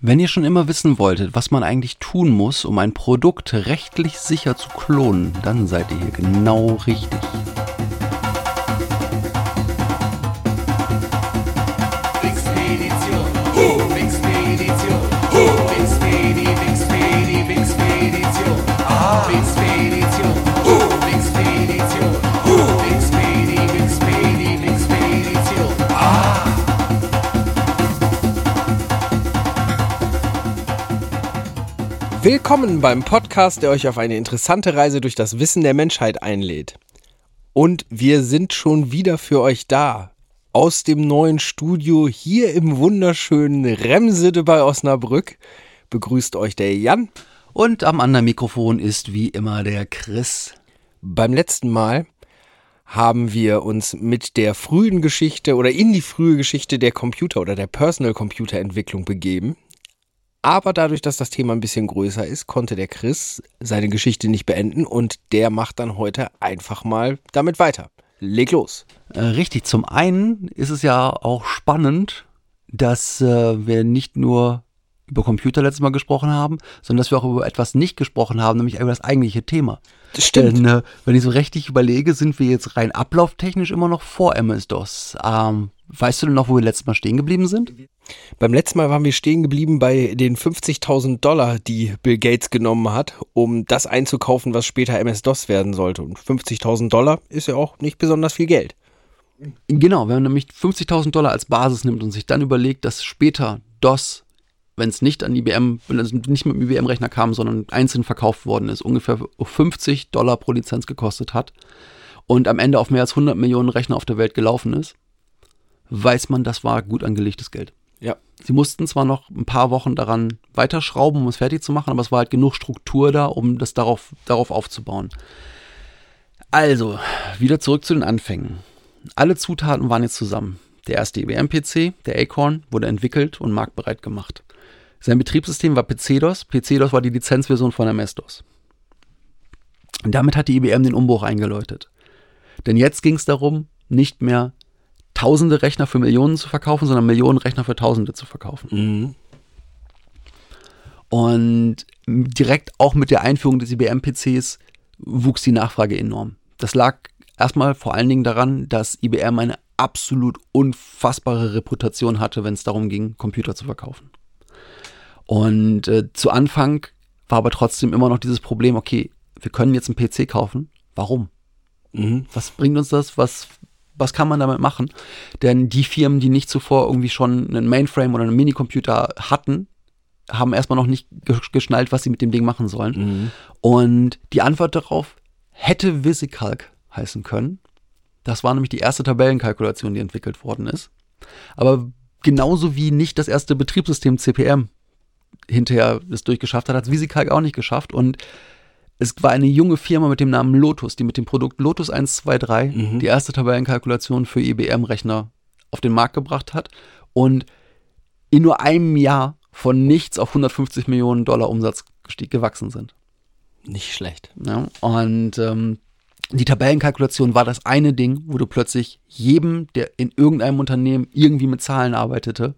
Wenn ihr schon immer wissen wolltet, was man eigentlich tun muss, um ein Produkt rechtlich sicher zu klonen, dann seid ihr hier genau richtig. Willkommen beim Podcast, der euch auf eine interessante Reise durch das Wissen der Menschheit einlädt. Und wir sind schon wieder für euch da. Aus dem neuen Studio hier im wunderschönen Remsede bei Osnabrück begrüßt euch der Jan. Und am anderen Mikrofon ist wie immer der Chris. Beim letzten Mal haben wir uns mit der frühen Geschichte oder in die frühe Geschichte der Computer oder der Personal Computer Entwicklung begeben. Aber dadurch, dass das Thema ein bisschen größer ist, konnte der Chris seine Geschichte nicht beenden und der macht dann heute einfach mal damit weiter. Leg los. Äh, richtig, zum einen ist es ja auch spannend, dass äh, wir nicht nur über Computer letztes Mal gesprochen haben, sondern dass wir auch über etwas nicht gesprochen haben, nämlich über das eigentliche Thema. Das stimmt. Denn äh, wenn ich so richtig überlege, sind wir jetzt rein ablauftechnisch immer noch vor MS-DOS. Ähm, weißt du denn noch, wo wir letztes Mal stehen geblieben sind? Beim letzten Mal waren wir stehen geblieben bei den 50.000 Dollar, die Bill Gates genommen hat, um das einzukaufen, was später MS-DOS werden sollte. Und 50.000 Dollar ist ja auch nicht besonders viel Geld. Genau, wenn man nämlich 50.000 Dollar als Basis nimmt und sich dann überlegt, dass später DOS, wenn es nicht an IBM, wenn es nicht mit dem IBM-Rechner kam, sondern einzeln verkauft worden ist, ungefähr 50 Dollar pro Lizenz gekostet hat und am Ende auf mehr als 100 Millionen Rechner auf der Welt gelaufen ist, weiß man, das war gut angelegtes Geld. Ja. Sie mussten zwar noch ein paar Wochen daran weiterschrauben, um es fertig zu machen, aber es war halt genug Struktur da, um das darauf, darauf aufzubauen. Also, wieder zurück zu den Anfängen. Alle Zutaten waren jetzt zusammen. Der erste IBM-PC, der Acorn, wurde entwickelt und marktbereit gemacht. Sein Betriebssystem war PC-DOS. PC-DOS war die Lizenzversion von MS-DOS. Und damit hat die IBM den Umbruch eingeläutet. Denn jetzt ging es darum, nicht mehr tausende Rechner für Millionen zu verkaufen, sondern Millionen Rechner für Tausende zu verkaufen. Und direkt auch mit der Einführung des IBM-PCs wuchs die Nachfrage enorm. Das lag erstmal vor allen Dingen daran, dass IBM eine absolut unfassbare Reputation hatte, wenn es darum ging, Computer zu verkaufen. Und äh, zu Anfang war aber trotzdem immer noch dieses Problem, okay, wir können jetzt einen PC kaufen. Warum? Was bringt uns das? Was, was kann man damit machen? Denn die Firmen, die nicht zuvor irgendwie schon einen Mainframe oder einen Minicomputer hatten, haben erstmal noch nicht ge- geschnallt, was sie mit dem Ding machen sollen. Und die Antwort darauf hätte VisiCalc heißen können. Das war nämlich die erste Tabellenkalkulation, die entwickelt worden ist. Aber genauso wie nicht das erste Betriebssystem CPM hinterher es durchgeschafft hat, hat es VisiCalc auch nicht geschafft. Und es war eine junge Firma mit dem Namen Lotus, die mit dem Produkt Lotus 123 die erste Tabellenkalkulation für IBM-Rechner auf den Markt gebracht hat und in nur einem Jahr von nichts auf 150 Millionen Dollar Umsatz gewachsen sind. Nicht schlecht. Ja, und ähm, die Tabellenkalkulation war das eine Ding, wo du plötzlich jedem, der in irgendeinem Unternehmen irgendwie mit Zahlen arbeitete,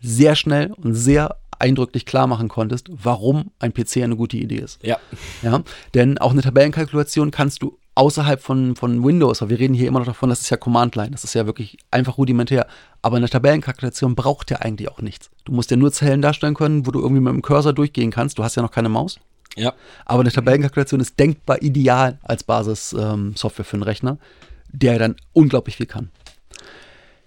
sehr schnell und sehr eindrücklich klar machen konntest, warum ein PC eine gute Idee ist. Ja. Ja, denn auch eine Tabellenkalkulation kannst du außerhalb von, von Windows, weil wir reden hier immer noch davon, das ist ja Command Line, das ist ja wirklich einfach rudimentär. Aber eine Tabellenkalkulation braucht ja eigentlich auch nichts. Du musst ja nur Zellen darstellen können, wo du irgendwie mit dem Cursor durchgehen kannst. Du hast ja noch keine Maus. Ja. Aber eine Tabellenkalkulation ist denkbar ideal als Basis-Software ähm, für einen Rechner, der dann unglaublich viel kann.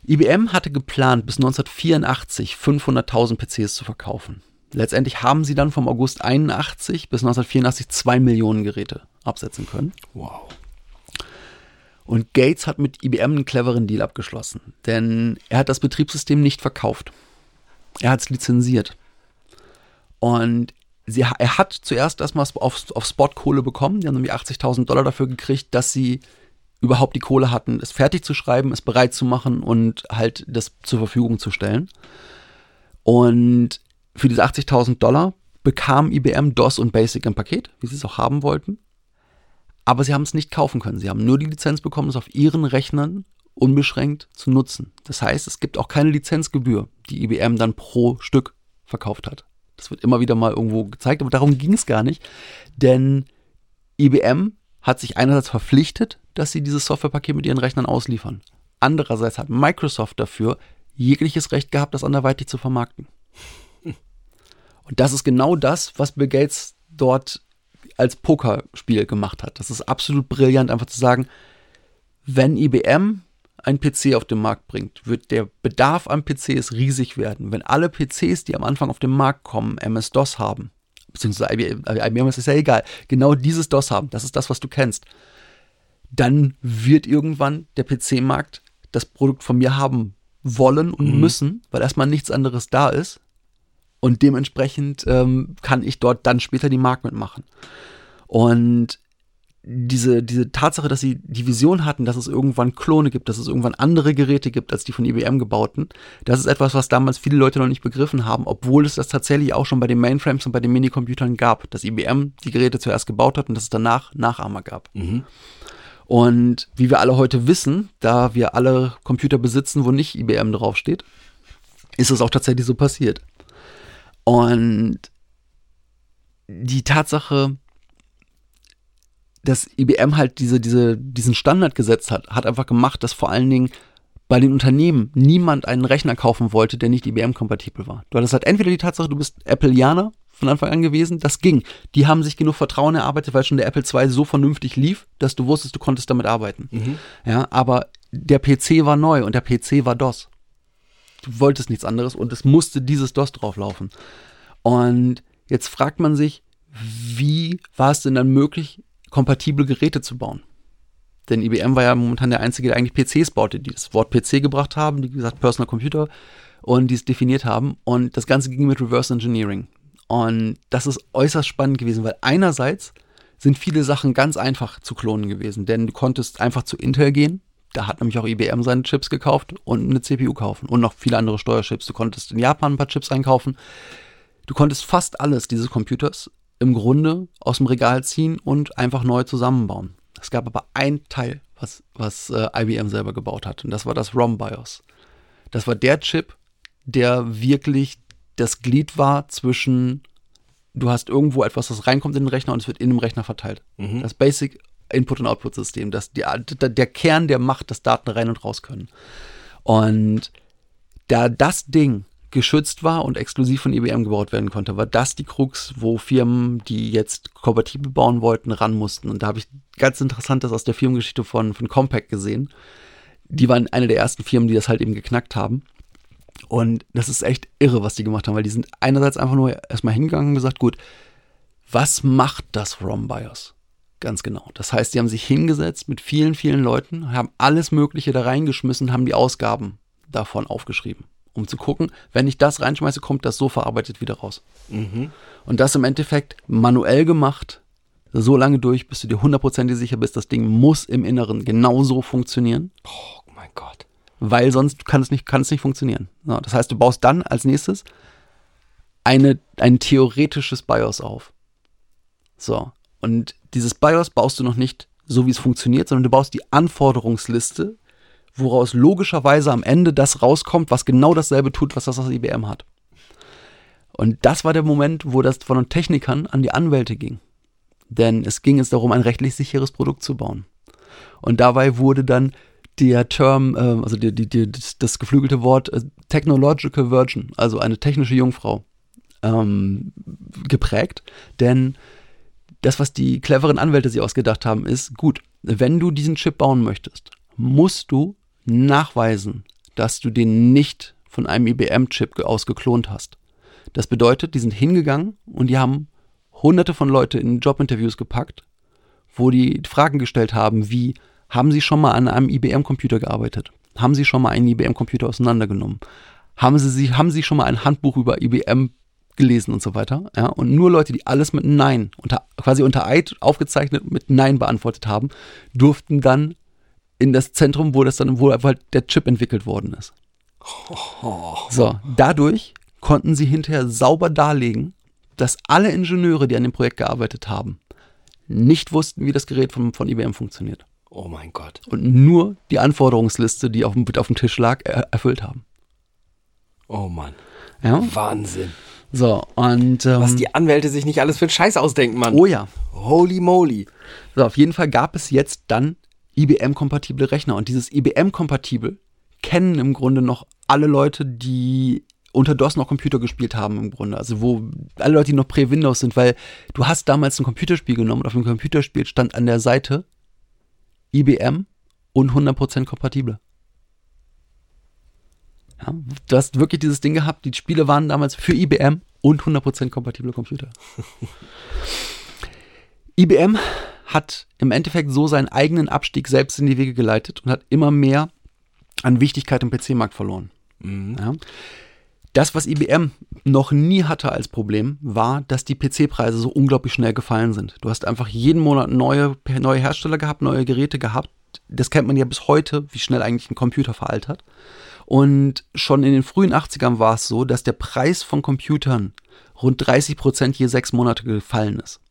IBM hatte geplant, bis 1984 500.000 PCs zu verkaufen. Letztendlich haben sie dann vom August 81 bis 1984 zwei Millionen Geräte absetzen können. Wow. Und Gates hat mit IBM einen cleveren Deal abgeschlossen, denn er hat das Betriebssystem nicht verkauft. Er hat es lizenziert. Und sie, er hat zuerst erstmal auf, auf Spot-Kohle bekommen. Die haben nämlich 80.000 Dollar dafür gekriegt, dass sie überhaupt die Kohle hatten, es fertig zu schreiben, es bereit zu machen und halt das zur Verfügung zu stellen. Und für diese 80.000 Dollar bekam IBM DOS und Basic im Paket, wie sie es auch haben wollten. Aber sie haben es nicht kaufen können. Sie haben nur die Lizenz bekommen, es auf ihren Rechnern unbeschränkt zu nutzen. Das heißt, es gibt auch keine Lizenzgebühr, die IBM dann pro Stück verkauft hat. Das wird immer wieder mal irgendwo gezeigt, aber darum ging es gar nicht. Denn IBM hat sich einerseits verpflichtet, dass sie dieses Softwarepaket mit ihren Rechnern ausliefern. Andererseits hat Microsoft dafür jegliches Recht gehabt, das anderweitig zu vermarkten. Und das ist genau das, was Bill Gates dort als Pokerspiel gemacht hat. Das ist absolut brillant, einfach zu sagen, wenn IBM ein PC auf den Markt bringt, wird der Bedarf an PCs riesig werden. Wenn alle PCs, die am Anfang auf den Markt kommen, MS-DOS haben, beziehungsweise IBM, IBM ist ja egal, genau dieses DOS haben, das ist das, was du kennst, dann wird irgendwann der PC-Markt das Produkt von mir haben wollen und mhm. müssen, weil erstmal nichts anderes da ist. Und dementsprechend ähm, kann ich dort dann später die Markt mitmachen. Und diese, diese Tatsache, dass sie die Vision hatten, dass es irgendwann Klone gibt, dass es irgendwann andere Geräte gibt als die von IBM gebauten, das ist etwas, was damals viele Leute noch nicht begriffen haben, obwohl es das tatsächlich auch schon bei den Mainframes und bei den Minicomputern gab, dass IBM die Geräte zuerst gebaut hat und dass es danach Nachahmer gab. Mhm. Und wie wir alle heute wissen, da wir alle Computer besitzen, wo nicht IBM draufsteht, ist es auch tatsächlich so passiert. Und die Tatsache, dass IBM halt diese, diese, diesen Standard gesetzt hat, hat einfach gemacht, dass vor allen Dingen bei den Unternehmen niemand einen Rechner kaufen wollte, der nicht IBM-kompatibel war. Du hattest halt entweder die Tatsache, du bist Appleianer von Anfang an gewesen. Das ging. Die haben sich genug Vertrauen erarbeitet, weil schon der Apple II so vernünftig lief, dass du wusstest, du konntest damit arbeiten. Mhm. Ja, aber der PC war neu und der PC war DOS. Du wolltest nichts anderes und es musste dieses DOS drauflaufen. Und jetzt fragt man sich, wie war es denn dann möglich, kompatible Geräte zu bauen? Denn IBM war ja momentan der Einzige, der eigentlich PCs baute, die das Wort PC gebracht haben, die gesagt Personal Computer und die es definiert haben. Und das Ganze ging mit Reverse Engineering. Und das ist äußerst spannend gewesen, weil einerseits sind viele Sachen ganz einfach zu klonen gewesen, denn du konntest einfach zu Intel gehen. Da hat nämlich auch IBM seine Chips gekauft und eine CPU kaufen und noch viele andere Steuerchips. Du konntest in Japan ein paar Chips einkaufen. Du konntest fast alles dieses Computers im Grunde aus dem Regal ziehen und einfach neu zusammenbauen. Es gab aber ein Teil, was, was äh, IBM selber gebaut hat, und das war das ROM BIOS. Das war der Chip, der wirklich das Glied war zwischen, du hast irgendwo etwas, das reinkommt in den Rechner und es wird in dem Rechner verteilt. Mhm. Das Basic Input- und Output-System, das, der, der Kern, der macht, dass Daten rein und raus können. Und da das Ding geschützt war und exklusiv von IBM gebaut werden konnte, war das die Krux, wo Firmen, die jetzt kompatibel bauen wollten, ran mussten. Und da habe ich ganz interessantes aus der Firmengeschichte von, von Compaq gesehen. Die waren eine der ersten Firmen, die das halt eben geknackt haben. Und das ist echt irre, was die gemacht haben, weil die sind einerseits einfach nur erstmal hingegangen und gesagt, gut, was macht das ROM BIOS? Ganz genau. Das heißt, die haben sich hingesetzt mit vielen, vielen Leuten, haben alles Mögliche da reingeschmissen, haben die Ausgaben davon aufgeschrieben, um zu gucken, wenn ich das reinschmeiße, kommt das so verarbeitet wieder raus. Mhm. Und das im Endeffekt manuell gemacht, so lange durch, bis du dir hundertprozentig sicher bist, das Ding muss im Inneren genauso funktionieren. Oh mein Gott weil sonst kann es nicht, kann es nicht funktionieren. So, das heißt, du baust dann als nächstes eine, ein theoretisches BIOS auf. So. Und dieses BIOS baust du noch nicht so, wie es funktioniert, sondern du baust die Anforderungsliste, woraus logischerweise am Ende das rauskommt, was genau dasselbe tut, was das aus IBM hat. Und das war der Moment, wo das von den Technikern an die Anwälte ging. Denn es ging jetzt darum, ein rechtlich sicheres Produkt zu bauen. Und dabei wurde dann der Term, äh, also die, die, die, das, das geflügelte Wort äh, Technological Virgin, also eine technische Jungfrau, ähm, geprägt. Denn das, was die cleveren Anwälte sich ausgedacht haben, ist, gut, wenn du diesen Chip bauen möchtest, musst du nachweisen, dass du den nicht von einem IBM-Chip ausgeklont hast. Das bedeutet, die sind hingegangen und die haben hunderte von Leute in Jobinterviews gepackt, wo die Fragen gestellt haben, wie haben Sie schon mal an einem IBM-Computer gearbeitet? Haben Sie schon mal einen IBM-Computer auseinandergenommen? Haben Sie, haben Sie schon mal ein Handbuch über IBM gelesen und so weiter. Ja, und nur Leute, die alles mit Nein, unter, quasi unter Eid aufgezeichnet mit Nein beantwortet haben, durften dann in das Zentrum, wo das dann, wo halt der Chip entwickelt worden ist. So, dadurch konnten sie hinterher sauber darlegen, dass alle Ingenieure, die an dem Projekt gearbeitet haben, nicht wussten, wie das Gerät von, von IBM funktioniert. Oh mein Gott. Und nur die Anforderungsliste, die auf dem, auf dem Tisch lag, er, erfüllt haben. Oh Mann. Ja? Wahnsinn. So, und. Ähm, Was die Anwälte sich nicht alles für einen Scheiß ausdenken, Mann. oh ja. Holy moly. So, auf jeden Fall gab es jetzt dann IBM-kompatible Rechner. Und dieses IBM-kompatibel kennen im Grunde noch alle Leute, die unter DOS noch Computer gespielt haben im Grunde. Also wo alle Leute, die noch Prä-Windows sind, weil du hast damals ein Computerspiel genommen und auf dem Computerspiel stand an der Seite IBM und 100% kompatibel. Ja, du hast wirklich dieses Ding gehabt, die Spiele waren damals für IBM und 100% kompatible Computer. IBM hat im Endeffekt so seinen eigenen Abstieg selbst in die Wege geleitet und hat immer mehr an Wichtigkeit im PC-Markt verloren. Ja. Das, was IBM noch nie hatte als Problem, war, dass die PC-Preise so unglaublich schnell gefallen sind. Du hast einfach jeden Monat neue, neue Hersteller gehabt, neue Geräte gehabt. Das kennt man ja bis heute, wie schnell eigentlich ein Computer veraltert. Und schon in den frühen 80ern war es so, dass der Preis von Computern rund 30 Prozent je sechs Monate gefallen ist.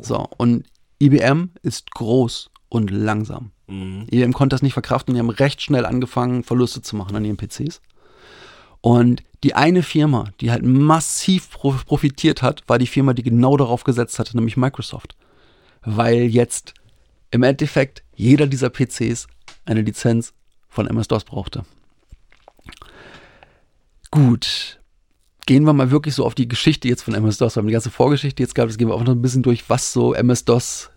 So, und IBM ist groß und langsam. IBM konnte das nicht verkraften. Die haben recht schnell angefangen, Verluste zu machen an ihren PCs. Und die eine Firma, die halt massiv pro- profitiert hat, war die Firma, die genau darauf gesetzt hatte, nämlich Microsoft. Weil jetzt im Endeffekt jeder dieser PCs eine Lizenz von MS-DOS brauchte. Gut. Gehen wir mal wirklich so auf die Geschichte jetzt von MS-DOS. Wir haben die ganze Vorgeschichte jetzt gehabt. Jetzt gehen wir auch noch ein bisschen durch, was so MS-DOS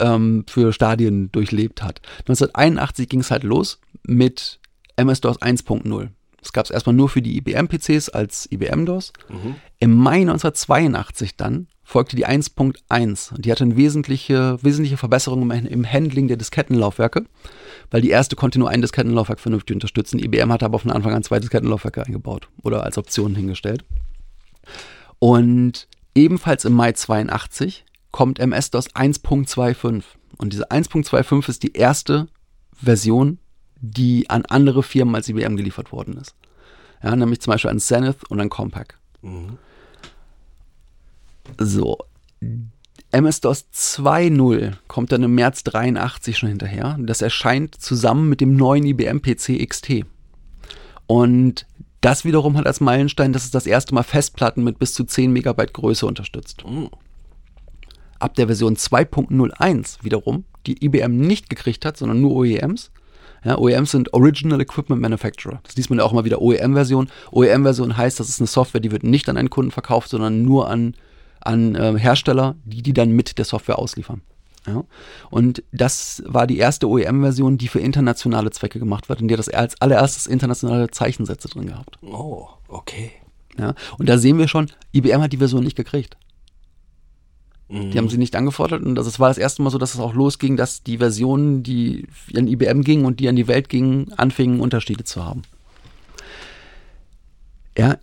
ähm, für Stadien durchlebt hat. 1981 ging es halt los mit MS-DOS 1.0. Das gab es erstmal nur für die IBM-PCs als IBM-DOS. Im Mai 1982 dann folgte die 1.1 und die hatte eine wesentliche, wesentliche Verbesserung im, Handling der Diskettenlaufwerke, weil die erste konnte nur ein Diskettenlaufwerk vernünftig unterstützen. IBM hatte aber von Anfang an zwei Diskettenlaufwerke eingebaut oder als Option hingestellt. Und ebenfalls im Mai 82 kommt MS-DOS 1.25. Und diese 1.25 ist die erste Version, die an andere Firmen als IBM geliefert worden ist. Ja, nämlich zum Beispiel an Zenith und an Compaq. So. MS-DOS 2.0 kommt dann im März 83 schon hinterher. Das erscheint zusammen mit dem neuen IBM PC XT. Und das wiederum hat als Meilenstein, dass es das erste Mal Festplatten mit bis zu 10 Megabyte Größe unterstützt. Ab der Version 2.01 wiederum, die IBM nicht gekriegt hat, sondern nur OEMs. Ja, OEMs sind Original Equipment Manufacturer. Das liest man ja auch mal wieder OEM-Version. OEM-Version heißt, das ist eine Software, die wird nicht an einen Kunden verkauft, sondern nur an, an äh, Hersteller, die die dann mit der Software ausliefern. Ja. Und das war die erste OEM-Version, die für internationale Zwecke gemacht wird, in der das als allererstes internationale Zeichensätze drin gehabt. Oh, okay. Ja. Und da sehen wir schon, IBM hat die Version nicht gekriegt. Die haben sie nicht angefordert und das es war das erste Mal so, dass es auch losging, dass die Versionen, die an IBM gingen und die an die Welt gingen, anfingen Unterschiede zu haben. Ja,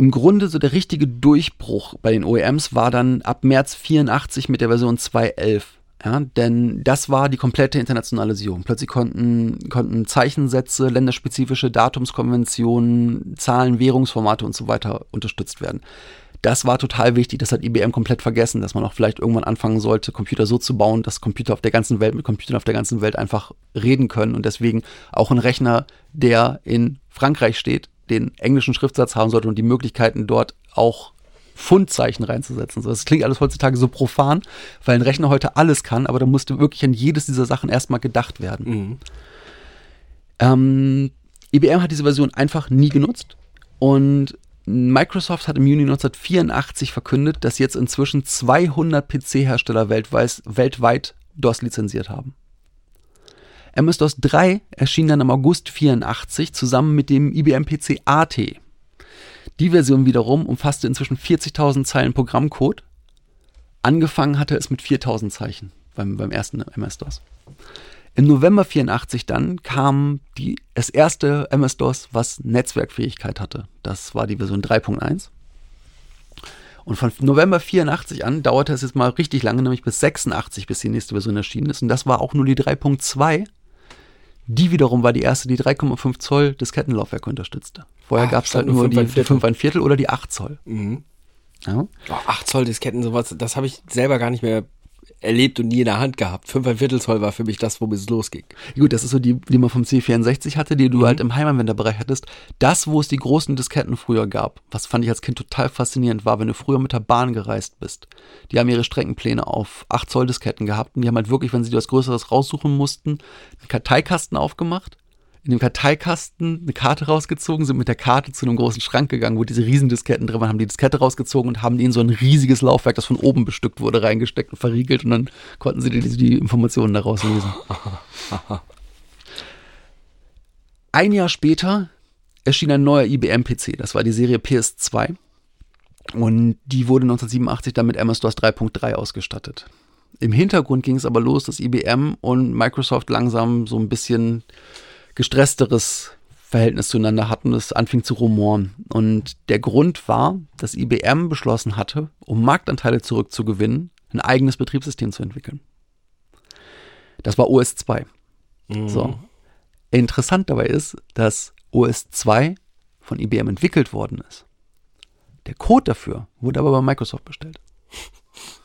im Grunde so der richtige Durchbruch bei den OEMs war dann ab März 84 mit der Version 2.11. Ja, denn das war die komplette Internationalisierung. Plötzlich konnten, konnten Zeichensätze, länderspezifische Datumskonventionen, Zahlen, Währungsformate und so weiter unterstützt werden. Das war total wichtig. Das hat IBM komplett vergessen, dass man auch vielleicht irgendwann anfangen sollte, Computer so zu bauen, dass Computer auf der ganzen Welt mit Computern auf der ganzen Welt einfach reden können und deswegen auch ein Rechner, der in Frankreich steht, den englischen Schriftsatz haben sollte und die Möglichkeiten dort auch Fundzeichen reinzusetzen. So, Das klingt alles heutzutage so profan, weil ein Rechner heute alles kann, aber da musste wirklich an jedes dieser Sachen erstmal gedacht werden. Ähm, IBM hat diese Version einfach nie genutzt und Microsoft hat im Juni 1984 verkündet, dass jetzt inzwischen 200 PC-Hersteller weltweit, weltweit DOS lizenziert haben. MS-DOS 3 erschien dann im August 84 zusammen mit dem IBM PC AT. Die Version wiederum umfasste inzwischen 40.000 Zeilen Programmcode. Angefangen hatte es mit 4.000 Zeichen beim, beim ersten MS-DOS. Im November 84 dann kam die, das erste MS-DOS, was Netzwerkfähigkeit hatte. Das war die Version 3.1. Und von November 84 an dauerte es jetzt mal richtig lange, nämlich bis 86, bis die nächste Version erschienen ist. Und das war auch nur die 3.2. Die wiederum war die erste, die 3,5 Zoll Diskettenlaufwerk unterstützte. Vorher gab es halt nur die 5 ein 5 ein Viertel oder die 8 Zoll. Mhm. Ja. Oh, 8 Zoll Disketten, sowas, das habe ich selber gar nicht mehr erlebt und nie in der Hand gehabt. 5 ein Viertel Zoll war für mich das, womit es losging. Gut, das ist so die, die man vom C64 hatte, die du halt im Heimanwenderbereich hattest. Das, wo es die großen Disketten früher gab, was fand ich als Kind total faszinierend war, wenn du früher mit der Bahn gereist bist. Die haben ihre Streckenpläne auf 8 Zoll Disketten gehabt und die haben halt wirklich, wenn sie dir was Größeres raussuchen mussten, einen Karteikasten aufgemacht, in dem Karteikasten eine Karte rausgezogen, sind mit der Karte zu einem großen Schrank gegangen, wo diese Riesendisketten drin waren, haben die Diskette rausgezogen und haben die in so ein riesiges Laufwerk, das von oben bestückt wurde, reingesteckt und verriegelt und dann konnten sie die, die Informationen daraus lesen. Ein Jahr später erschien ein neuer IBM-PC, das war die Serie PS2 und die wurde 1987 dann mit MS-DOS 3.3 ausgestattet. Im Hintergrund ging es aber los, dass IBM und Microsoft langsam so ein bisschen gestressteres Verhältnis zueinander hatten, es anfing zu rumoren. Und der Grund war, dass IBM beschlossen hatte, um Marktanteile zurückzugewinnen, ein eigenes Betriebssystem zu entwickeln. Das war OS 2. So. Interessant dabei ist, dass OS 2 von IBM entwickelt worden ist. Der Code dafür wurde aber bei Microsoft bestellt.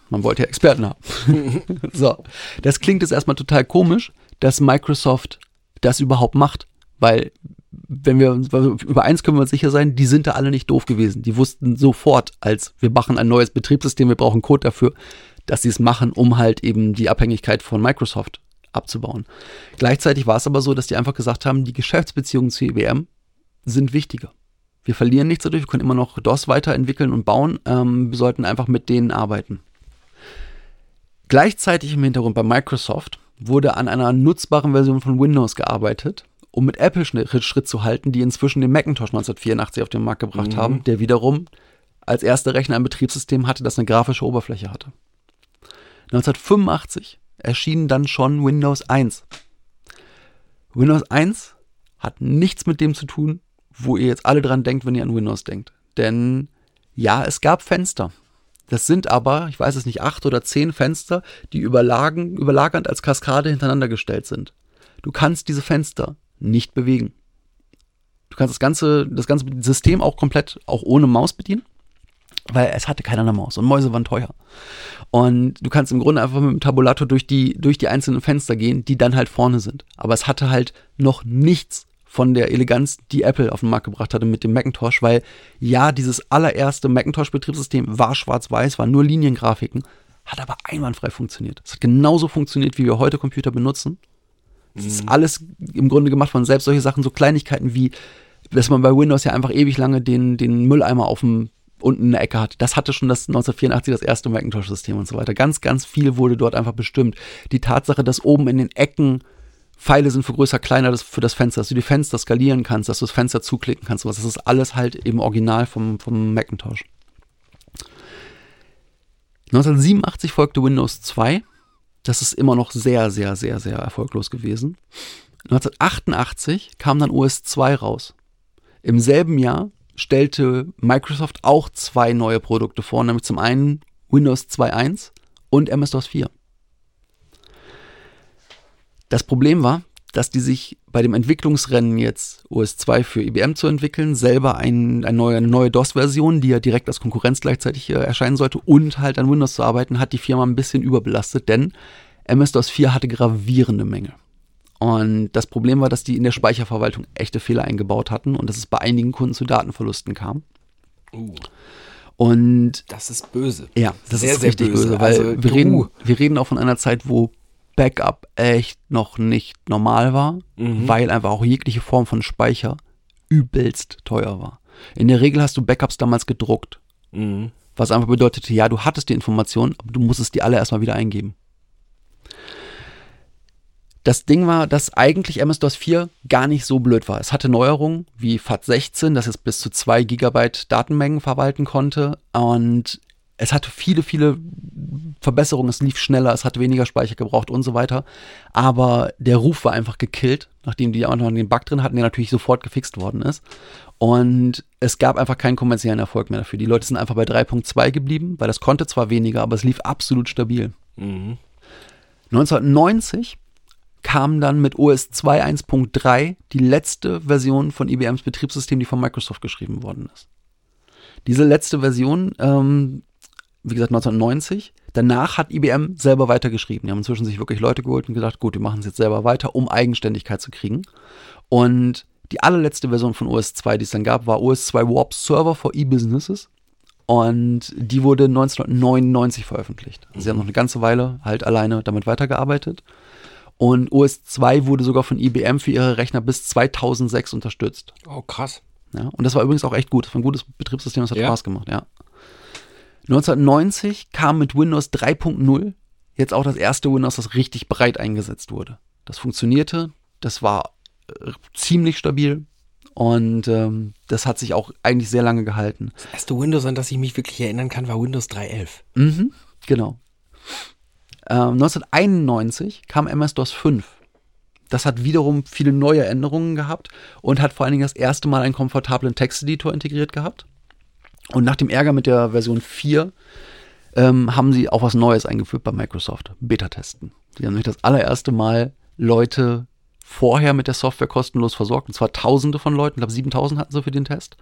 Man wollte ja Experten haben. so, das klingt jetzt erstmal total komisch, dass Microsoft das überhaupt macht, weil wenn wir über eins können wir sicher sein, die sind da alle nicht doof gewesen. Die wussten sofort, als wir machen ein neues Betriebssystem, wir brauchen Code dafür, dass sie es machen, um halt eben die Abhängigkeit von Microsoft abzubauen. Gleichzeitig war es aber so, dass die einfach gesagt haben, die Geschäftsbeziehungen zu IBM sind wichtiger. Wir verlieren nichts dadurch, wir können immer noch DOS weiterentwickeln und bauen, ähm, wir sollten einfach mit denen arbeiten. Gleichzeitig im Hintergrund bei Microsoft wurde an einer nutzbaren Version von Windows gearbeitet, um mit Apple Schritt, zu halten, die inzwischen den Macintosh 1984 auf den Markt gebracht haben, der wiederum als erster Rechner ein Betriebssystem hatte, das eine grafische Oberfläche hatte. 1985 erschien dann schon Windows 1. Windows 1 hat nichts mit dem zu tun, wo ihr jetzt alle dran denkt, wenn ihr an Windows denkt. Denn ja, es gab Fenster. Das sind aber, ich weiß es nicht, acht oder zehn Fenster, die überlagen, überlagernd als Kaskade hintereinander gestellt sind. Du kannst diese Fenster nicht bewegen. Du kannst das ganze, das ganze System auch komplett auch ohne Maus bedienen, weil es hatte keiner eine Maus und Mäuse waren teuer. Und du kannst im Grunde einfach mit dem Tabulator durch die, durch die einzelnen Fenster gehen, die dann halt vorne sind. Aber es hatte halt noch nichts von der Eleganz, die Apple auf den Markt gebracht hatte mit dem Macintosh, weil ja, dieses allererste Macintosh-Betriebssystem war schwarz-weiß, war nur Liniengrafiken, hat aber einwandfrei funktioniert. Es hat genauso funktioniert, wie wir heute Computer benutzen. Es ist alles im Grunde gemacht von selbst solche Sachen, so Kleinigkeiten wie, dass man bei Windows ja einfach ewig lange den, den Mülleimer auf dem unten in der Ecke hat. Das hatte schon das 1984 das erste Macintosh-System und so weiter. Ganz, ganz viel wurde dort einfach bestimmt. Die Tatsache, dass oben in den Ecken Pfeile sind für größer, kleiner für das Fenster, dass du die Fenster skalieren kannst, dass du das Fenster zuklicken kannst. sowas. Das ist alles halt eben original vom, vom Macintosh. 1987 folgte Windows 2. Das ist immer noch sehr, sehr, sehr, sehr erfolglos gewesen. 1988 kam dann OS 2 raus. Im selben Jahr stellte Microsoft auch zwei neue Produkte vor, nämlich zum einen Windows 2.1 und MS-DOS 4. Das Problem war, dass die sich bei dem Entwicklungsrennen jetzt OS 2 für IBM zu entwickeln, selber ein, ein neue, eine neue DOS-Version, die ja direkt als Konkurrenz gleichzeitig äh, erscheinen sollte und halt an Windows zu arbeiten, hat die Firma ein bisschen überbelastet, denn MS-DOS 4 hatte gravierende Mängel. Und das Problem war, dass die in der Speicherverwaltung echte Fehler eingebaut hatten und dass es bei einigen Kunden zu Datenverlusten kam. Uh, Und das ist böse. ja, das Sehr, ist sehr richtig böse. böse, weil Also, wir, reden, wir reden auch von einer Zeit, wo Backup echt noch nicht normal war, Mhm. weil einfach auch jegliche Form von Speicher übelst teuer war. In der Regel hast du Backups damals gedruckt, Mhm. was einfach bedeutete, ja, du hattest die Informationen, aber du musstest die alle erstmal wieder eingeben. Das Ding war, dass eigentlich MS-DOS 4 gar nicht so blöd war. Es hatte Neuerungen wie FAT16, das jetzt bis zu 2 Gigabyte Datenmengen verwalten konnte. Und es hatte viele, viele Verbesserungen, es lief schneller, es hat weniger Speicher gebraucht und so weiter. Aber der Ruf war einfach gekillt, nachdem die auch noch den Bug drin hatten, der natürlich sofort gefixt worden ist. Und es gab einfach keinen kommerziellen Erfolg mehr dafür. Die Leute sind einfach bei 3.2 geblieben, weil das konnte zwar weniger, aber es lief absolut stabil. 1990 kam dann mit OS 2 1.3 die letzte Version von IBMs Betriebssystem, die von Microsoft geschrieben worden ist. Diese letzte Version, ähm, wie gesagt 1990, danach hat IBM selber weitergeschrieben. Die haben inzwischen sich wirklich Leute geholt und gesagt, gut, wir machen es jetzt selber weiter, um Eigenständigkeit zu kriegen. Und die allerletzte Version von OS 2, die es dann gab, war OS 2 Warp Server for E-Businesses. Und die wurde 1999 veröffentlicht. Also sie haben noch eine ganze Weile halt alleine damit weitergearbeitet. Und OS 2 wurde sogar von IBM für ihre Rechner bis 2006 unterstützt. Oh, krass. Ja, und das war übrigens auch echt gut. Das war ein gutes Betriebssystem, das hat Ja. Spaß gemacht, ja. 1990 kam mit Windows 3.0 jetzt auch das erste Windows, das richtig breit eingesetzt wurde. Das funktionierte, das war äh, ziemlich stabil und ähm, das hat sich auch eigentlich sehr lange gehalten. Das erste Windows, an das ich mich wirklich erinnern kann, war Windows 3.11. Mhm, genau. Ähm, 1991 kam MS-DOS 5. Das hat wiederum viele neue Änderungen gehabt und hat vor allen Dingen das erste Mal einen komfortablen Texteditor integriert gehabt. Und nach dem Ärger mit der Version 4 ähm, haben sie auch was Neues eingeführt bei Microsoft. Beta-Testen. Sie haben nämlich das allererste Mal Leute vorher mit der Software kostenlos versorgt. Und zwar Tausende von Leuten. Ich glaube, 7000 hatten sie für den Test.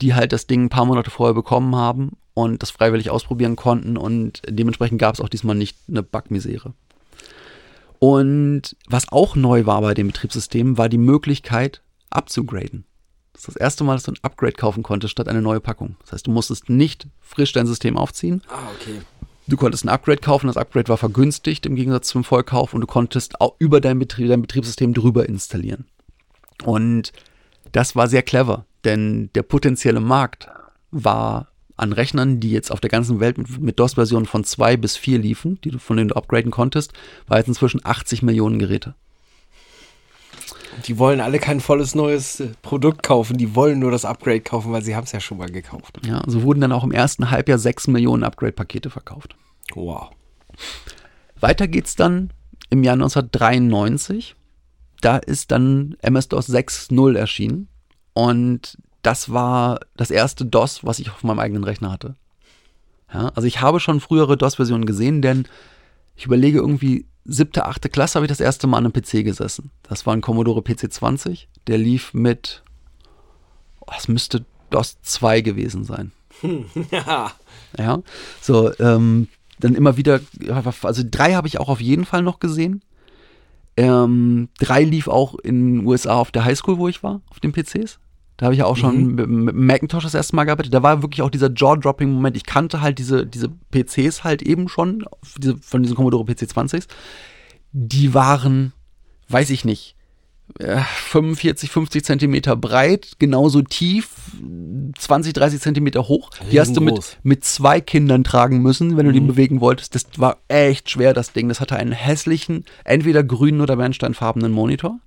Die halt das Ding ein paar Monate vorher bekommen haben und das freiwillig ausprobieren konnten. Und dementsprechend gab es auch diesmal nicht eine Bugmisere. Und was auch neu war bei dem Betriebssystem, war die Möglichkeit abzugraden. Das ist das erste Mal, dass du ein Upgrade kaufen konntest statt eine neue Packung. Das heißt, du musstest nicht frisch dein System aufziehen. Ah, okay. Du konntest ein Upgrade kaufen, das Upgrade war vergünstigt im Gegensatz zum Vollkauf und du konntest auch über dein, Betrieb, dein Betriebssystem drüber installieren. Und das war sehr clever, denn der potenzielle Markt war an Rechnern, die jetzt auf der ganzen Welt mit, mit DOS-Versionen von 2 bis 4 liefen, die du, von denen du upgraden konntest, war jetzt inzwischen 80 Millionen Geräte. Die wollen alle kein volles neues äh, Produkt kaufen, die wollen nur das Upgrade kaufen, weil sie haben es ja schon mal gekauft. Ja, so wurden dann auch im ersten Halbjahr 6 Millionen Upgrade-Pakete verkauft. Wow. Weiter geht's dann im Jahr 1993. Da ist dann MS-DOS 6.0 erschienen. Und das war das erste DOS, was ich auf meinem eigenen Rechner hatte. Ja, also ich habe schon frühere DOS-Versionen gesehen, denn ich überlege irgendwie, siebte, achte Klasse habe ich das erste Mal an einem PC gesessen. Das war ein Commodore PC20. Der lief mit, oh, es müsste DOS 2 gewesen sein. Ja. Ja, so, ähm, dann immer wieder, also drei habe ich auch auf jeden Fall noch gesehen. Ähm, drei lief auch in den USA auf der Highschool, wo ich war, auf den PCs. Da habe ich ja auch schon mit, mit Macintosh das erste Mal gearbeitet. Da war wirklich auch dieser Jaw-Dropping-Moment. Ich kannte halt diese, diese PCs halt eben schon, diese, von diesen Commodore PC20s. Die waren, weiß ich nicht, äh, 45, 50 Zentimeter breit, genauso tief, 20, 30 Zentimeter hoch. Die hast du mit, mit zwei Kindern tragen müssen, wenn du die bewegen wolltest. Das war echt schwer, das Ding. Das hatte einen hässlichen, entweder grünen oder bernsteinfarbenen Monitor.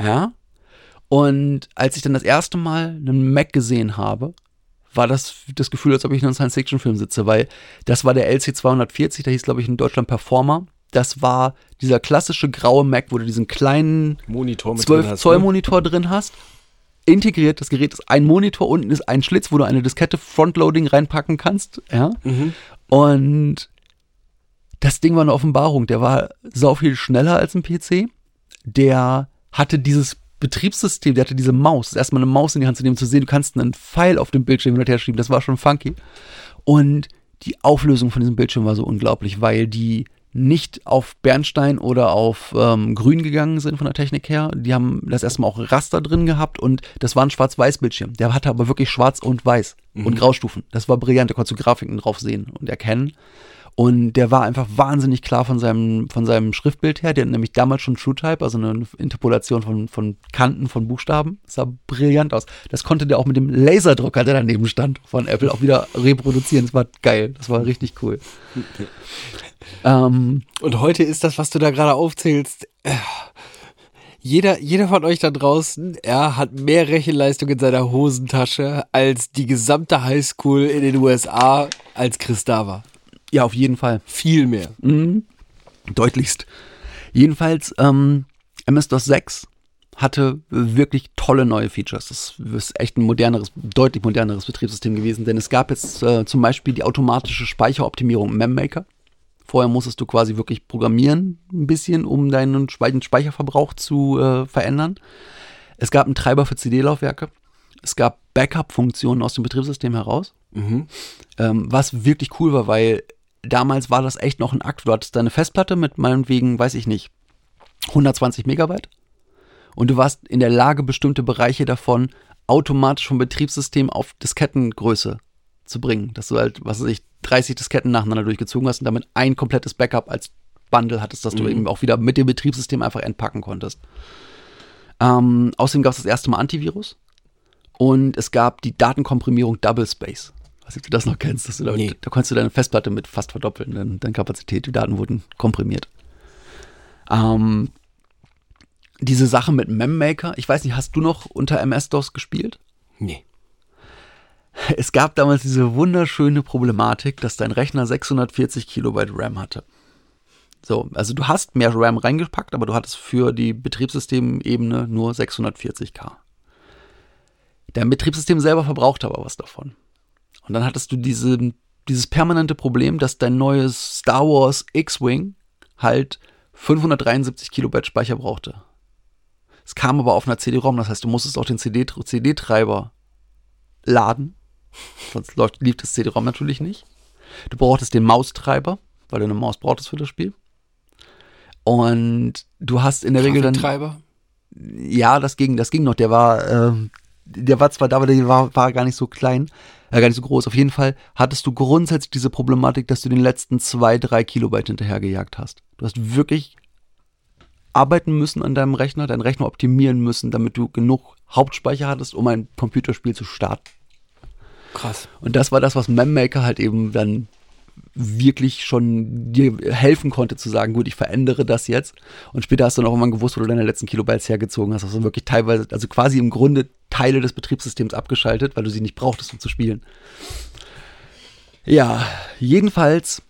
Ja. Und als ich dann das erste Mal einen Mac gesehen habe, war das das Gefühl, als ob ich in einem Science-Fiction-Film sitze, weil das war der LC240, der hieß, glaube ich, in Deutschland Performer. Das war dieser klassische graue Mac, wo du diesen kleinen Monitor mit 12 drin ne? Drin hast. Integriert, das Gerät ist ein Monitor, unten ist ein Schlitz, wo du eine Diskette Frontloading reinpacken kannst. Ja. Mhm. Und das Ding war eine Offenbarung. Der war sau viel schneller als ein PC. Der hatte dieses Betriebssystem, der hatte diese Maus. Das erste Mal eine Maus in die Hand zu nehmen, zu sehen, du kannst einen Pfeil auf dem Bildschirm hin und her schieben. Das war schon funky. Und die Auflösung von diesem Bildschirm war so unglaublich, weil die nicht auf Bernstein oder auf ähm, Grün gegangen sind von der Technik her. Die haben das erstmal auch Raster drin gehabt und das war ein Schwarz-Weiß-Bildschirm. Der hatte aber wirklich Schwarz und Weiß und Graustufen. Das war brillant, da konntest du Grafiken drauf sehen und erkennen. Und der war einfach wahnsinnig klar von seinem, von seinem Schriftbild her. Der hat nämlich damals schon TrueType, also eine Interpolation von, von Kanten von Buchstaben. Das sah brillant aus. Das konnte der auch mit dem Laserdrucker, der daneben stand, von Apple auch wieder reproduzieren. Das war geil. Das war richtig cool. ähm, Und heute ist das, was du da gerade aufzählst, äh, Jeder, jeder von euch da draußen, er hat mehr Rechenleistung in seiner Hosentasche als die gesamte Highschool in den USA als Chris da war. Ja, auf jeden Fall. Viel mehr. Deutlichst. Jedenfalls, ähm, MS-DOS 6 hatte wirklich tolle neue Features. Das ist echt ein moderneres, deutlich moderneres Betriebssystem gewesen, denn es gab jetzt äh, zum Beispiel die automatische Speicheroptimierung MemMaker. Vorher musstest du quasi wirklich programmieren ein bisschen, um deinen Spe- Speicherverbrauch zu äh, verändern. Es gab einen Treiber für CD-Laufwerke. Es gab Backup-Funktionen aus dem Betriebssystem heraus. Ähm, was wirklich cool war, weil damals war das echt noch ein Akt. Du hattest deine Festplatte mit meinetwegen, weiß ich nicht, 120 Megabyte. Und du warst in der Lage, bestimmte Bereiche davon automatisch vom Betriebssystem auf Diskettengröße zu bringen. Dass du halt, was weiß ich, 30 Disketten nacheinander durchgezogen hast und damit ein komplettes Backup als Bundle hattest, dass du eben auch wieder mit dem Betriebssystem einfach entpacken konntest. Ähm, außerdem gab es das erste Mal Antivirus und es gab die Datenkomprimierung Double Space. Weiß nicht, ob du das noch kennst. Dass du da, Nee. da konntest du deine Festplatte mit fast verdoppeln, deine, deine Kapazität, die Daten wurden komprimiert. Ähm, diese Sache mit MemMaker, ich weiß nicht, hast du noch unter MS-DOS gespielt? Nee. Es gab damals diese wunderschöne Problematik, dass dein Rechner 640 Kilobyte RAM hatte. So, also du hast mehr RAM reingepackt, aber du hattest für die Betriebssystemebene nur 640k. Dein Betriebssystem selber verbrauchte aber was davon. Und dann hattest du diese, dieses permanente Problem, dass dein neues Star Wars X-Wing halt 573 Kilobyte Speicher brauchte. Es kam aber auf einer CD-ROM, das heißt, du musstest auch den CD CD-Treiber laden. Sonst läuft, lief das CD-ROM natürlich nicht. Du brauchtest den Maustreiber, weil du eine Maus brauchtest für das Spiel. Und du hast in der Regel dann. Grafiktreiber? Ja, das ging, das ging noch. Der war, ähm, der war zwar da, aber der war, war gar nicht so klein, äh, gar nicht so groß. Auf jeden Fall hattest du grundsätzlich diese Problematik, dass du den letzten zwei, drei Kilobyte hinterhergejagt hast. Du hast wirklich arbeiten müssen an deinem Rechner, deinen Rechner optimieren müssen, damit du genug Hauptspeicher hattest, um ein Computerspiel zu starten. Krass. Und das war das, was MemMaker halt eben dann wirklich schon dir helfen konnte zu sagen, gut, ich verändere das jetzt. Und später hast du dann auch irgendwann gewusst, wo du deine letzten Kilobytes hergezogen hast. Hast du wirklich teilweise, also quasi im Grunde Teile des Betriebssystems abgeschaltet, weil du sie nicht brauchtest, um zu spielen. Ja, jedenfalls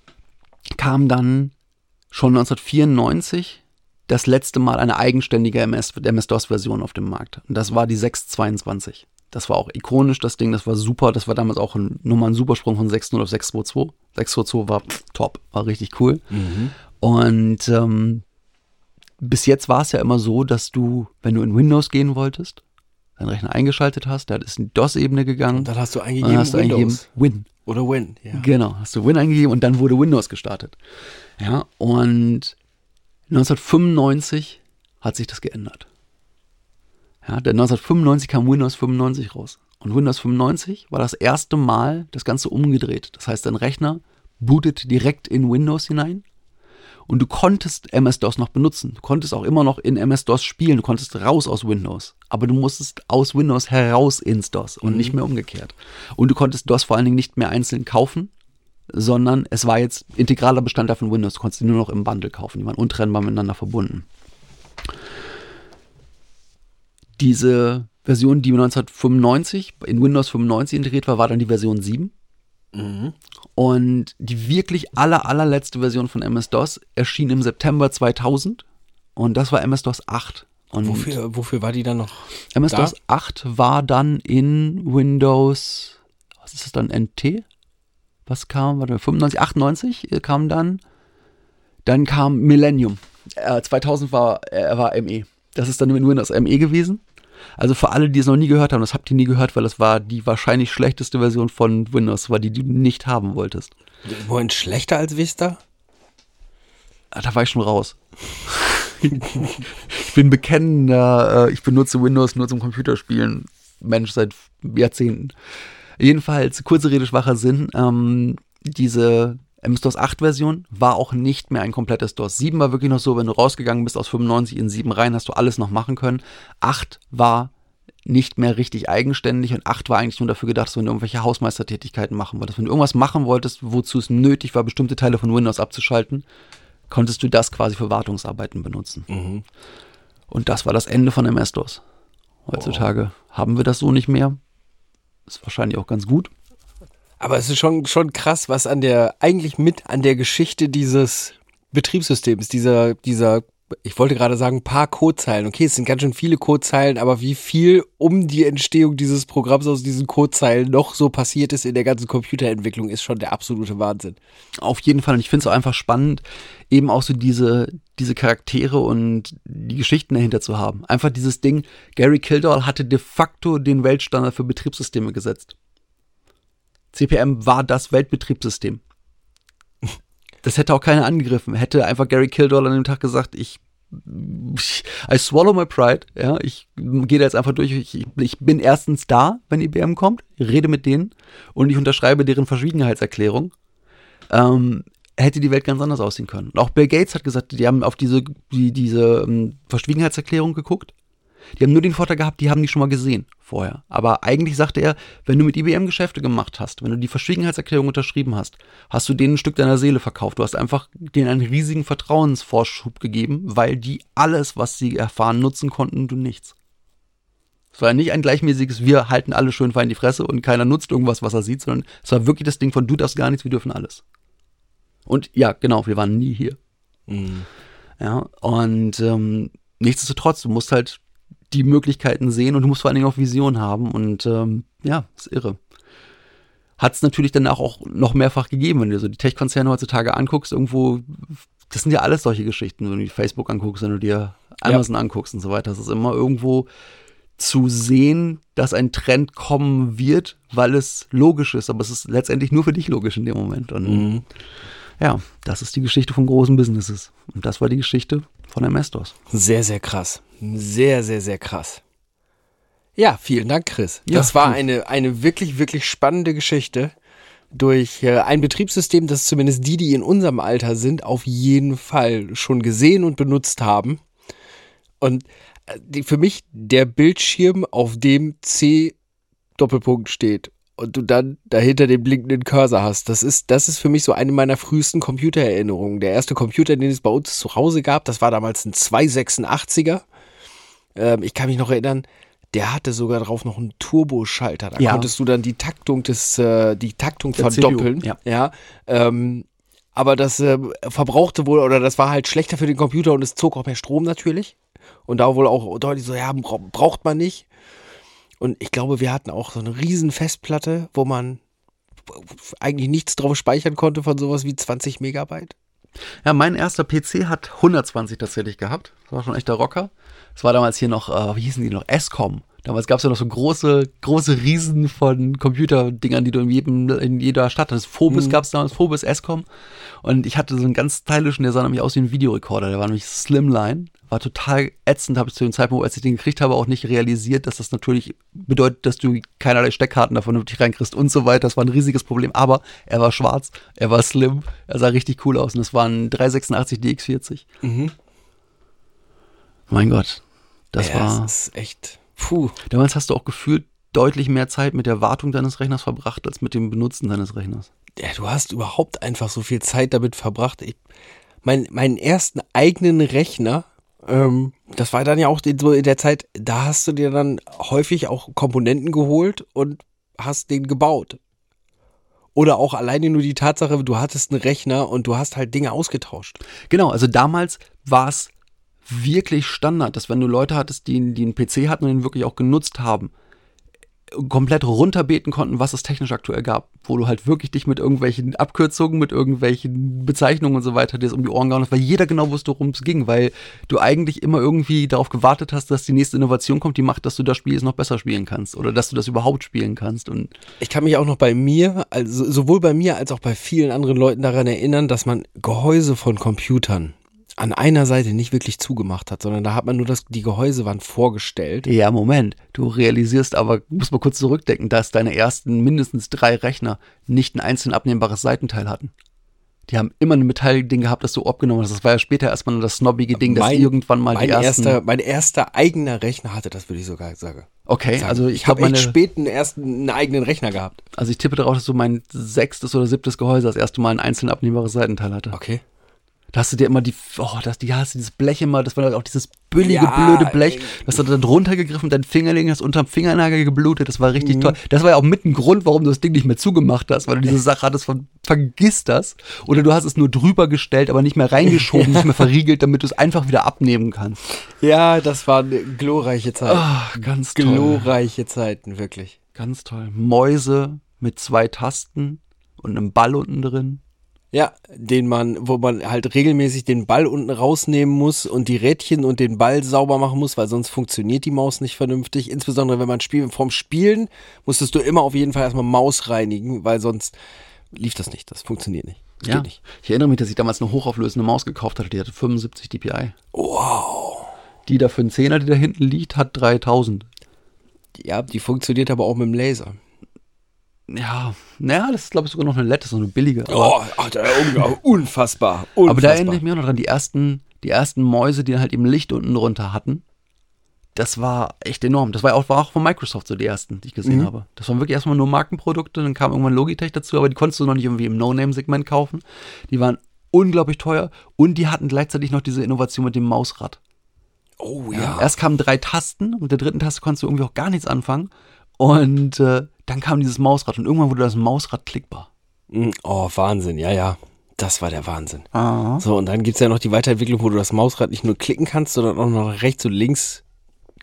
kam dann schon 1994 das letzte Mal eine eigenständige MS, MS-DOS-Version auf dem Markt. Und das war die 622. Das war auch ikonisch, das Ding, das war super. Das war damals auch ein, nochmal ein Supersprung von 6.0 auf 6.2.2. 6.2.2 war pff, top, war richtig cool. Und ähm, bis jetzt war es ja immer so, dass du, wenn du in Windows gehen wolltest, deinen Rechner eingeschaltet hast, der ist in die DOS-Ebene gegangen. Und dann hast du eingegeben dann hast du eingegeben. Win. Oder Win, ja. Genau, hast du Win eingegeben und dann wurde Windows gestartet. Ja, und 1995 hat sich das geändert. Ja, denn 1995 kam Windows 95 raus. Und Windows 95 war das erste Mal das Ganze umgedreht. Das heißt, dein Rechner bootet direkt in Windows hinein und du konntest MS-DOS noch benutzen. Du konntest auch immer noch in MS-DOS spielen. Du konntest raus aus Windows. Aber du musstest aus Windows heraus ins DOS und nicht mehr umgekehrt. Und du konntest DOS vor allen Dingen nicht mehr einzeln kaufen, sondern es war jetzt integraler Bestandteil von Windows. Du konntest die nur noch im Bundle kaufen. Die waren untrennbar miteinander verbunden. Diese Version, die 1995 in Windows 95 integriert war, war dann die Version 7. Und die wirklich aller, allerletzte Version von MS-DOS erschien im September 2000. Und das war MS-DOS 8. Und Wofür, wofür war die dann noch? MS-DOS da? 8 war dann in Windows, was ist das dann, NT? Was kam? Warte, 95, 98 kam dann. Dann kam Millennium. Äh, 2000 war, äh, war ME. Das ist dann in Windows ME gewesen. Also für alle, die es noch nie gehört haben, das habt ihr nie gehört, weil das war die wahrscheinlich schlechteste Version von Windows, war die, die du nicht haben wolltest. Wohin schlechter als Vista? Ah, Da war ich schon raus. ich bin bekennender, äh, ich benutze Windows nur zum Computerspielen. Mensch seit Jahrzehnten. Jedenfalls, kurze Rede, schwacher Sinn. Ähm, diese MS-DOS 8 Version war auch nicht mehr ein komplettes DOS. 7 war wirklich noch so, wenn du rausgegangen bist aus 95 in 7 rein, hast du alles noch machen können. 8 war nicht mehr richtig eigenständig und 8 war eigentlich nur dafür gedacht, dass wenn du irgendwelche Hausmeistertätigkeiten machen wolltest. Wenn du irgendwas machen wolltest, wozu es nötig war, bestimmte Teile von Windows abzuschalten, konntest du das quasi für Wartungsarbeiten benutzen. Und das war das Ende von MS-DOS. Heutzutage haben wir das so nicht mehr. Ist wahrscheinlich auch ganz gut. Aber es ist schon, schon krass, was an der, eigentlich mit an der Geschichte dieses Betriebssystems, dieser, dieser, ich wollte gerade sagen, paar Codezeilen. Okay, es sind ganz schön viele Codezeilen, aber wie viel um die Entstehung dieses Programms aus diesen Codezeilen noch so passiert ist in der ganzen Computerentwicklung, ist schon der absolute Wahnsinn. Auf jeden Fall. Und ich finde es auch einfach spannend, eben auch so diese, diese Charaktere und die Geschichten dahinter zu haben. Einfach dieses Ding, Gary Kildall hatte de facto den Weltstandard für Betriebssysteme gesetzt. CPM war das Weltbetriebssystem. Das hätte auch keiner angegriffen. Hätte einfach Gary Kildall an dem Tag gesagt, ich I swallow my pride, ja, ich gehe da jetzt einfach durch, ich, ich bin erstens da, wenn IBM kommt, rede mit denen und ich unterschreibe deren Verschwiegenheitserklärung, ähm, hätte die Welt ganz anders aussehen können. Und auch Bill Gates hat gesagt, die haben auf diese, die, diese ähm, Verschwiegenheitserklärung geguckt die haben nur den Vorteil gehabt, die haben die schon mal gesehen vorher. Aber eigentlich sagte er, wenn du mit IBM Geschäfte gemacht hast, wenn du die Verschwiegenheitserklärung unterschrieben hast, hast du denen ein Stück deiner Seele verkauft. Du hast einfach denen einen riesigen Vertrauensvorschub gegeben, weil die alles, was sie erfahren, nutzen konnten und du nichts. Es war nicht ein gleichmäßiges, wir halten alle schön fein die Fresse und keiner nutzt irgendwas, was er sieht, sondern es war wirklich das Ding von, du darfst gar nichts, wir dürfen alles. Und ja, genau, wir waren nie hier. Mhm. Ja, und ähm, nichtsdestotrotz, du musst halt die Möglichkeiten sehen und du musst vor allen Dingen auch Vision haben und ähm, ja, ist irre. Hat es natürlich danach auch noch mehrfach gegeben, wenn du so die Tech-Konzerne heutzutage anguckst, irgendwo, das sind ja alles solche Geschichten, wenn du dir Facebook anguckst, wenn du dir Amazon anguckst und so weiter. Das ist immer irgendwo zu sehen, dass ein Trend kommen wird, weil es logisch ist, aber es ist letztendlich nur für dich logisch in dem Moment. Und Mhm. Ja, das ist die Geschichte von großen Businesses. Und das war die Geschichte von MS-DOS. Sehr, sehr krass. Sehr, sehr, sehr krass. Ja, vielen Dank, Chris. Ja, das war eine, eine wirklich, wirklich spannende Geschichte durch äh, ein Betriebssystem, das zumindest die, die in unserem Alter sind, auf jeden Fall schon gesehen und benutzt haben. Und äh, die, für mich der Bildschirm, auf dem C Doppelpunkt steht und du dann dahinter den blinkenden Cursor hast. Das ist, das ist für mich so eine meiner frühesten Computererinnerungen. Der erste Computer, den es bei uns zu Hause gab, das war damals ein 286er. Ähm, ich kann mich noch erinnern, der hatte sogar drauf noch einen Turboschalter. Da Ja. konntest du dann die Taktung des, äh, die Taktung Der verdoppeln. CPU, ja. ähm, aber das äh, verbrauchte wohl, oder das war halt schlechter für den Computer und es zog auch mehr Strom natürlich. Und da wohl auch deutlich so, ja, bra- braucht man nicht. Und ich glaube, wir hatten auch so eine riesen Festplatte, wo man eigentlich nichts drauf speichern konnte von sowas wie 20 Megabyte. Ja, mein erster PC hat 120 tatsächlich gehabt. Das war schon echt der Rocker. Das war damals hier noch, äh, wie hießen die noch? SCOM. Damals gab es ja noch so große, große Riesen von Computerdingern, die du in jedem, in jeder Stadt hattest. Phobis Mhm. gab es damals, Phobis, SCOM. Und ich hatte so einen ganz stylischen, der sah nämlich aus wie ein Videorekorder. Der war nämlich Slimline. War total ätzend, habe ich zu dem Zeitpunkt, als ich den gekriegt habe, auch nicht realisiert, dass das natürlich bedeutet, dass du keinerlei Steckkarten davon vernünftig reinkriegst und so weiter. Das war ein riesiges Problem. Aber er war schwarz, er war slim, er sah richtig cool aus. Und es war ein 386 DX40. Mhm. Mein Gott. Das ja, war. Das ist echt. Puh. Damals hast du auch gefühlt deutlich mehr Zeit mit der Wartung deines Rechners verbracht, als mit dem Benutzen deines Rechners. Ja, du hast überhaupt einfach so viel Zeit damit verbracht. Ich, mein, meinen ersten eigenen Rechner, ähm, das war dann ja auch in, so in der Zeit, da hast du dir dann häufig auch Komponenten geholt und hast den gebaut. Oder auch alleine nur die Tatsache, du hattest einen Rechner und du hast halt Dinge ausgetauscht. Genau, also damals war es wirklich Standard, dass wenn du Leute hattest, die, die einen PC hatten und ihn wirklich auch genutzt haben, komplett runterbeten konnten, was es technisch aktuell gab, wo du halt wirklich dich mit irgendwelchen Abkürzungen, mit irgendwelchen Bezeichnungen und so weiter dir um die Ohren gehauen hast, weil jeder genau wusste, worum es ging, weil du eigentlich immer irgendwie darauf gewartet hast, dass die nächste Innovation kommt, die macht, dass du das Spiel jetzt noch besser spielen kannst oder dass du das überhaupt spielen kannst und Ich kann mich auch noch bei mir, also sowohl bei mir als auch bei vielen anderen Leuten daran erinnern, dass man Gehäuse von Computern an einer Seite nicht wirklich zugemacht hat, sondern da hat man nur das, die Gehäuse waren vorgestellt. Ja, Moment. Du realisierst aber, musst mal kurz zurückdenken, dass deine ersten mindestens drei Rechner nicht ein einzeln abnehmbares Seitenteil hatten. Die haben immer ein Metallding gehabt, das du abgenommen hast. Das war ja später erstmal nur das snobbige Ding, das Mein- irgendwann mal Mein die ersten. erster, mein erster eigener Rechner hatte das, würde ich sogar sagen. okay, sagen. also ich, ich habe meine, spät einen ersten einen eigenen Rechner gehabt. also ich tippe darauf, dass du mein sechstes oder siebtes Gehäuse das erste Mal ein einzeln abnehmbares Seitenteil hatte. Okay. Da hast du dir immer die, oh, das, die hast du dieses Blech immer, das war auch dieses billige, Ja, blöde Blech. ey. Du hast da drunter gegriffen, dein Fingerling hast unterm Fingernagel geblutet, das war Mhm. richtig toll. Das war ja auch mit ein Grund, warum du das Ding nicht mehr zugemacht hast, weil du diese Sache hattest von, vergiss das. Oder du hast es nur drüber gestellt, aber nicht mehr reingeschoben, nicht mehr verriegelt, damit du es einfach wieder abnehmen kannst. Ja, das waren glorreiche Zeiten. Ach, ganz toll. glorreiche Zeiten, wirklich. Ganz toll. Mäuse mit zwei Tasten und einem Ball unten drin. Ja, den man, wo man halt regelmäßig den Ball unten rausnehmen muss und die Rädchen und den Ball sauber machen muss, weil sonst funktioniert die Maus nicht vernünftig. Insbesondere wenn man spielt. Vorm Spielen musstest du immer auf jeden Fall erstmal Maus reinigen, weil sonst lief das nicht. Das funktioniert nicht. Das Ja. nicht. Ich erinnere mich, dass ich damals eine hochauflösende Maus gekauft hatte, die hatte 75 dpi. Wow. Die da für einen Zehner, die da hinten liegt, hat 3000. Ja, die funktioniert aber auch mit dem Laser. Ja, naja, das ist glaube ich sogar noch eine Lette, so eine billige. Aber, Oh, Alter, un- unfassbar. unfassbar. aber da erinnere ich mich auch noch dran, die ersten, die ersten Mäuse, die halt eben Licht unten drunter hatten. Das war echt enorm. Das war auch, war auch von Microsoft so die ersten, die ich gesehen Mhm. habe. Das waren wirklich erstmal nur Markenprodukte, dann kam irgendwann Logitech dazu, aber die konntest du noch nicht irgendwie im No-Name-Segment kaufen. Die waren unglaublich teuer und die hatten gleichzeitig noch diese Innovation mit dem Mausrad. Oh ja. Erst kamen drei Tasten und mit der dritten Taste konntest du irgendwie auch gar nichts anfangen. Und äh, dann kam dieses Mausrad und irgendwann wurde das Mausrad klickbar. Mm, Oh, Wahnsinn. Ja, ja. Das war der Wahnsinn. Ah. So, und dann gibt's ja noch die Weiterentwicklung, wo du das Mausrad nicht nur klicken kannst, sondern auch noch rechts und links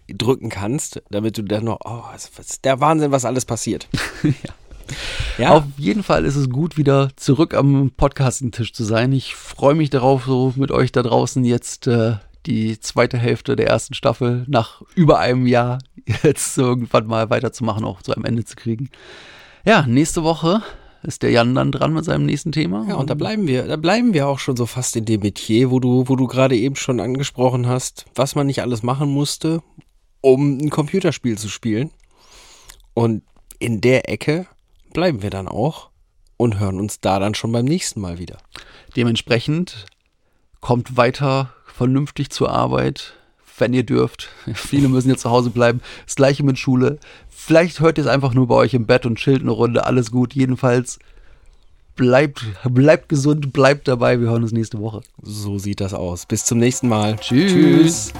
drücken kannst, damit du dann noch, oh, das ist der Wahnsinn, was alles passiert. ja. Auf jeden Fall ist es gut, wieder zurück am Podcastentisch zu sein. Ich freue mich darauf, so mit euch da draußen jetzt äh, die zweite Hälfte der ersten Staffel nach über einem Jahr jetzt irgendwann mal weiterzumachen, auch zu einem Ende zu kriegen. Ja, nächste Woche ist der Jan dann dran mit seinem nächsten Thema. Ja, und da bleiben wir, da bleiben wir auch schon so fast in dem Metier, wo du, wo du gerade eben schon angesprochen hast, was man nicht alles machen musste, um ein Computerspiel zu spielen. Und in der Ecke bleiben wir dann auch und hören uns da dann schon beim nächsten Mal wieder. Dementsprechend kommt weiter vernünftig zur Arbeit, wenn ihr dürft. Viele müssen jetzt zu Hause bleiben. Das gleiche mit Schule. Vielleicht hört ihr es einfach nur bei euch im Bett und chillt eine Runde. Alles gut. Jedenfalls bleibt, bleibt gesund, bleibt dabei. Wir hören uns nächste Woche. So sieht das aus. Bis zum nächsten Mal. Tschüss. Tschüss.